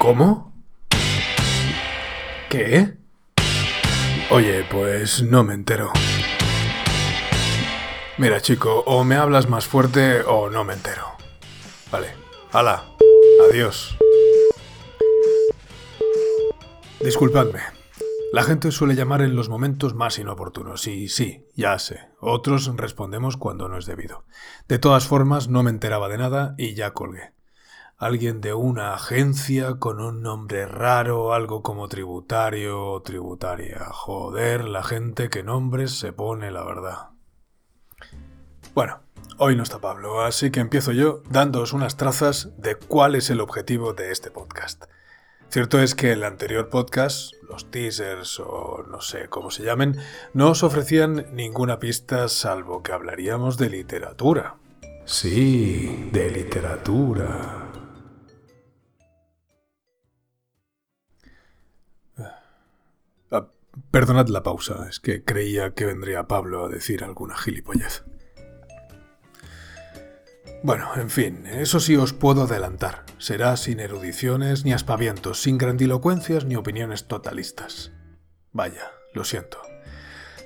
¿Cómo? ¿Qué? Oye, pues no me entero. Mira, chico, o me hablas más fuerte o no me entero. Vale. Hala. Adiós. Disculpadme. La gente suele llamar en los momentos más inoportunos y sí, ya sé, otros respondemos cuando no es debido. De todas formas, no me enteraba de nada y ya colgué. Alguien de una agencia con un nombre raro, algo como tributario o tributaria. Joder, la gente que nombres se pone, la verdad. Bueno, hoy no está Pablo, así que empiezo yo dándoos unas trazas de cuál es el objetivo de este podcast. Cierto es que el anterior podcast, los teasers o no sé cómo se llamen, no os ofrecían ninguna pista salvo que hablaríamos de literatura. Sí, de literatura. Perdonad la pausa, es que creía que vendría Pablo a decir alguna gilipollez. Bueno, en fin, eso sí os puedo adelantar. Será sin erudiciones ni aspavientos, sin grandilocuencias ni opiniones totalistas. Vaya, lo siento.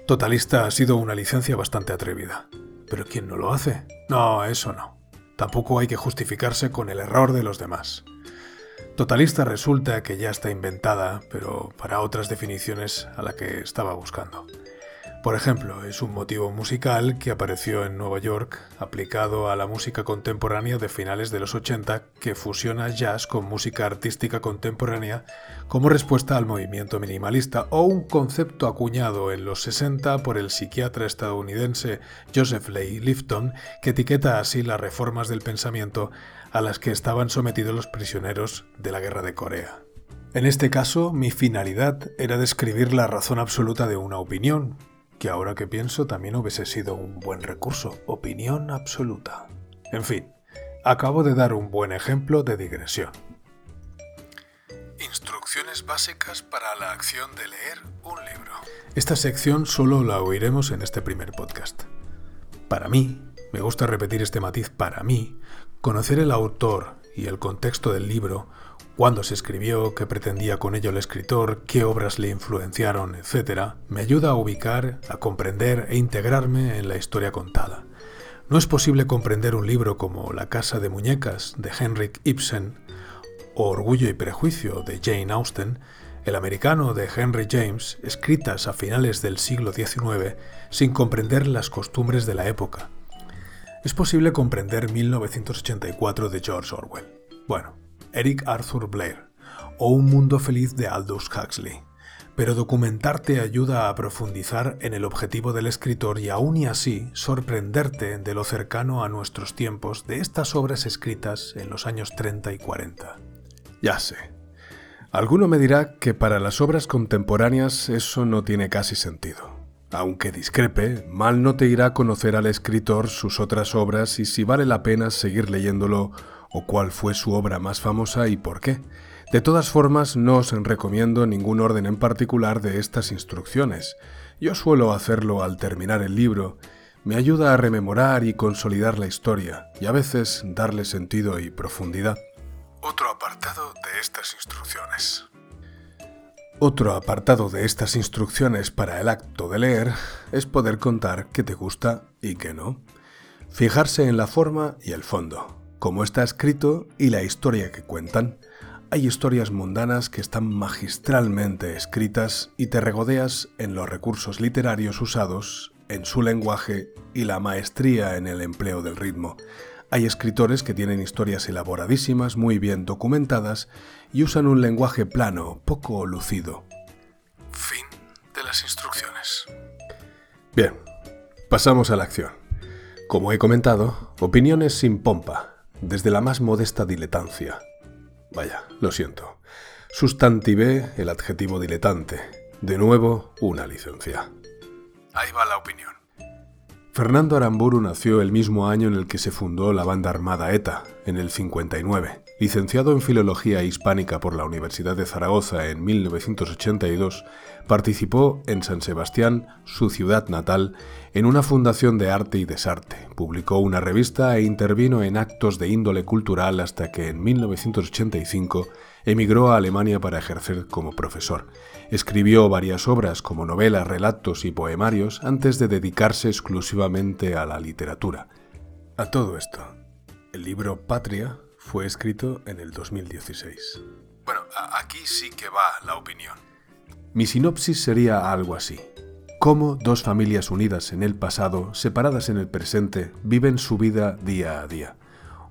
Totalista ha sido una licencia bastante atrevida. Pero ¿quién no lo hace? No, eso no. Tampoco hay que justificarse con el error de los demás. Totalista resulta que ya está inventada, pero para otras definiciones a la que estaba buscando. Por ejemplo, es un motivo musical que apareció en Nueva York, aplicado a la música contemporánea de finales de los 80, que fusiona jazz con música artística contemporánea como respuesta al movimiento minimalista, o un concepto acuñado en los 60 por el psiquiatra estadounidense Joseph Leigh Lifton, que etiqueta así las reformas del pensamiento a las que estaban sometidos los prisioneros de la guerra de Corea. En este caso, mi finalidad era describir la razón absoluta de una opinión, que ahora que pienso también hubiese sido un buen recurso, opinión absoluta. En fin, acabo de dar un buen ejemplo de digresión. Instrucciones básicas para la acción de leer un libro. Esta sección solo la oiremos en este primer podcast. Para mí, me gusta repetir este matiz para mí, conocer el autor y el contexto del libro cuándo se escribió, qué pretendía con ello el escritor, qué obras le influenciaron, etc., me ayuda a ubicar, a comprender e integrarme en la historia contada. No es posible comprender un libro como La casa de muñecas de Henrik Ibsen o Orgullo y prejuicio de Jane Austen, el americano de Henry James, escritas a finales del siglo XIX sin comprender las costumbres de la época. Es posible comprender 1984 de George Orwell. Bueno, Eric Arthur Blair o Un Mundo Feliz de Aldous Huxley. Pero documentarte ayuda a profundizar en el objetivo del escritor y aún y así sorprenderte de lo cercano a nuestros tiempos de estas obras escritas en los años 30 y 40. Ya sé. Alguno me dirá que para las obras contemporáneas eso no tiene casi sentido. Aunque discrepe, mal no te irá a conocer al escritor sus otras obras y si vale la pena seguir leyéndolo o cuál fue su obra más famosa y por qué. De todas formas, no os recomiendo ningún orden en particular de estas instrucciones. Yo suelo hacerlo al terminar el libro. Me ayuda a rememorar y consolidar la historia, y a veces darle sentido y profundidad. Otro apartado de estas instrucciones. Otro apartado de estas instrucciones para el acto de leer es poder contar qué te gusta y qué no. Fijarse en la forma y el fondo cómo está escrito y la historia que cuentan. Hay historias mundanas que están magistralmente escritas y te regodeas en los recursos literarios usados, en su lenguaje y la maestría en el empleo del ritmo. Hay escritores que tienen historias elaboradísimas, muy bien documentadas y usan un lenguaje plano, poco lucido. Fin de las instrucciones. Bien, pasamos a la acción. Como he comentado, opiniones sin pompa, desde la más modesta diletancia. Vaya, lo siento. Sustantivé el adjetivo diletante. De nuevo, una licencia. Ahí va la opinión. Fernando Aramburu nació el mismo año en el que se fundó la banda armada ETA, en el 59. Licenciado en Filología Hispánica por la Universidad de Zaragoza en 1982, participó en San Sebastián, su ciudad natal, en una fundación de arte y desarte, publicó una revista e intervino en actos de índole cultural hasta que en 1985 emigró a Alemania para ejercer como profesor. Escribió varias obras como novelas, relatos y poemarios antes de dedicarse exclusivamente a la literatura. A todo esto, el libro Patria fue escrito en el 2016. Bueno, aquí sí que va la opinión. Mi sinopsis sería algo así. Cómo dos familias unidas en el pasado, separadas en el presente, viven su vida día a día.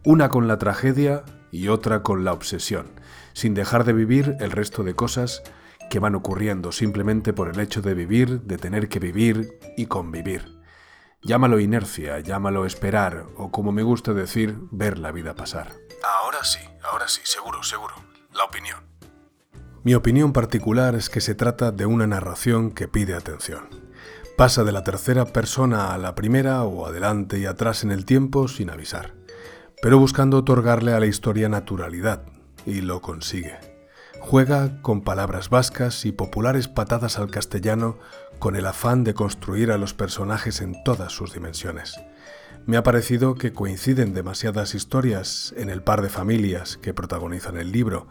Una con la tragedia y otra con la obsesión, sin dejar de vivir el resto de cosas que van ocurriendo simplemente por el hecho de vivir, de tener que vivir y convivir. Llámalo inercia, llámalo esperar, o como me gusta decir, ver la vida pasar. Ahora sí, ahora sí, seguro, seguro. La opinión. Mi opinión particular es que se trata de una narración que pide atención. Pasa de la tercera persona a la primera o adelante y atrás en el tiempo sin avisar, pero buscando otorgarle a la historia naturalidad, y lo consigue. Juega con palabras vascas y populares patadas al castellano con el afán de construir a los personajes en todas sus dimensiones. Me ha parecido que coinciden demasiadas historias en el par de familias que protagonizan el libro.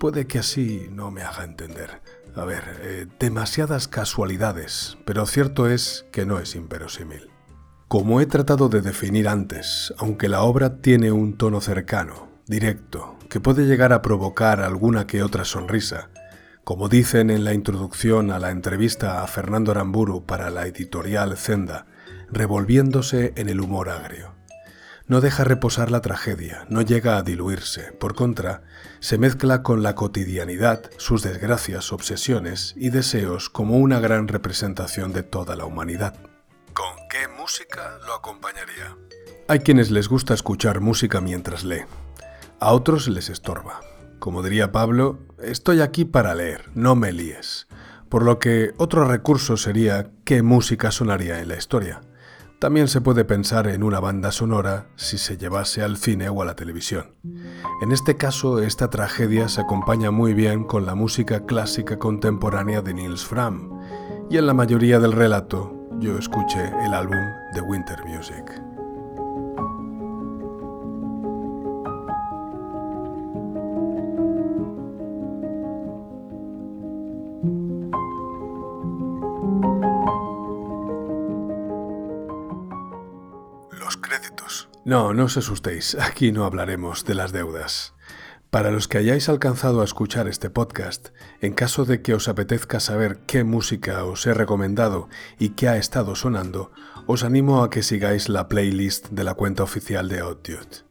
Puede que así no me haga entender. A ver, eh, demasiadas casualidades, pero cierto es que no es inverosímil. Como he tratado de definir antes, aunque la obra tiene un tono cercano, directo, que puede llegar a provocar alguna que otra sonrisa, como dicen en la introducción a la entrevista a Fernando Aramburu para la editorial Zenda, revolviéndose en el humor agrio. No deja reposar la tragedia, no llega a diluirse, por contra, se mezcla con la cotidianidad, sus desgracias, obsesiones y deseos como una gran representación de toda la humanidad. ¿Con qué música lo acompañaría? Hay quienes les gusta escuchar música mientras lee, a otros les estorba. Como diría Pablo, estoy aquí para leer, no me líes. Por lo que otro recurso sería qué música sonaría en la historia. También se puede pensar en una banda sonora si se llevase al cine o a la televisión. En este caso, esta tragedia se acompaña muy bien con la música clásica contemporánea de Niels Fram, y en la mayoría del relato yo escuché el álbum The Winter Music. No, no os asustéis, aquí no hablaremos de las deudas. Para los que hayáis alcanzado a escuchar este podcast, en caso de que os apetezca saber qué música os he recomendado y qué ha estado sonando, os animo a que sigáis la playlist de la cuenta oficial de Outdude.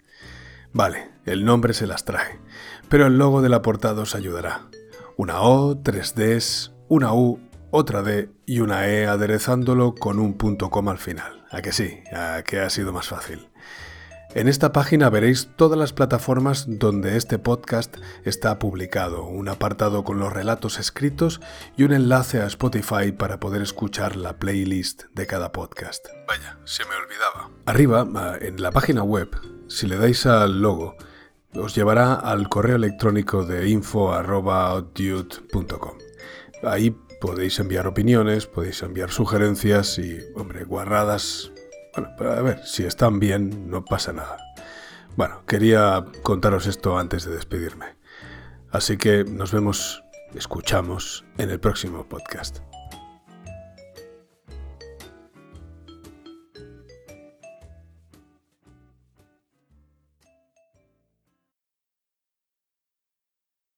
Vale, el nombre se las trae, pero el logo de la portada os ayudará. Una O, tres Ds, una U, otra D y una E aderezándolo con un punto coma al final. ¿A que sí? ¿A que ha sido más fácil? En esta página veréis todas las plataformas donde este podcast está publicado, un apartado con los relatos escritos y un enlace a Spotify para poder escuchar la playlist de cada podcast. Vaya, se me olvidaba. Arriba, en la página web, si le dais al logo, os llevará al correo electrónico de info.dude.com. Ahí podéis enviar opiniones, podéis enviar sugerencias y, hombre, guarradas bueno, pero a ver, si están bien, no pasa nada. Bueno, quería contaros esto antes de despedirme. Así que nos vemos, escuchamos en el próximo podcast.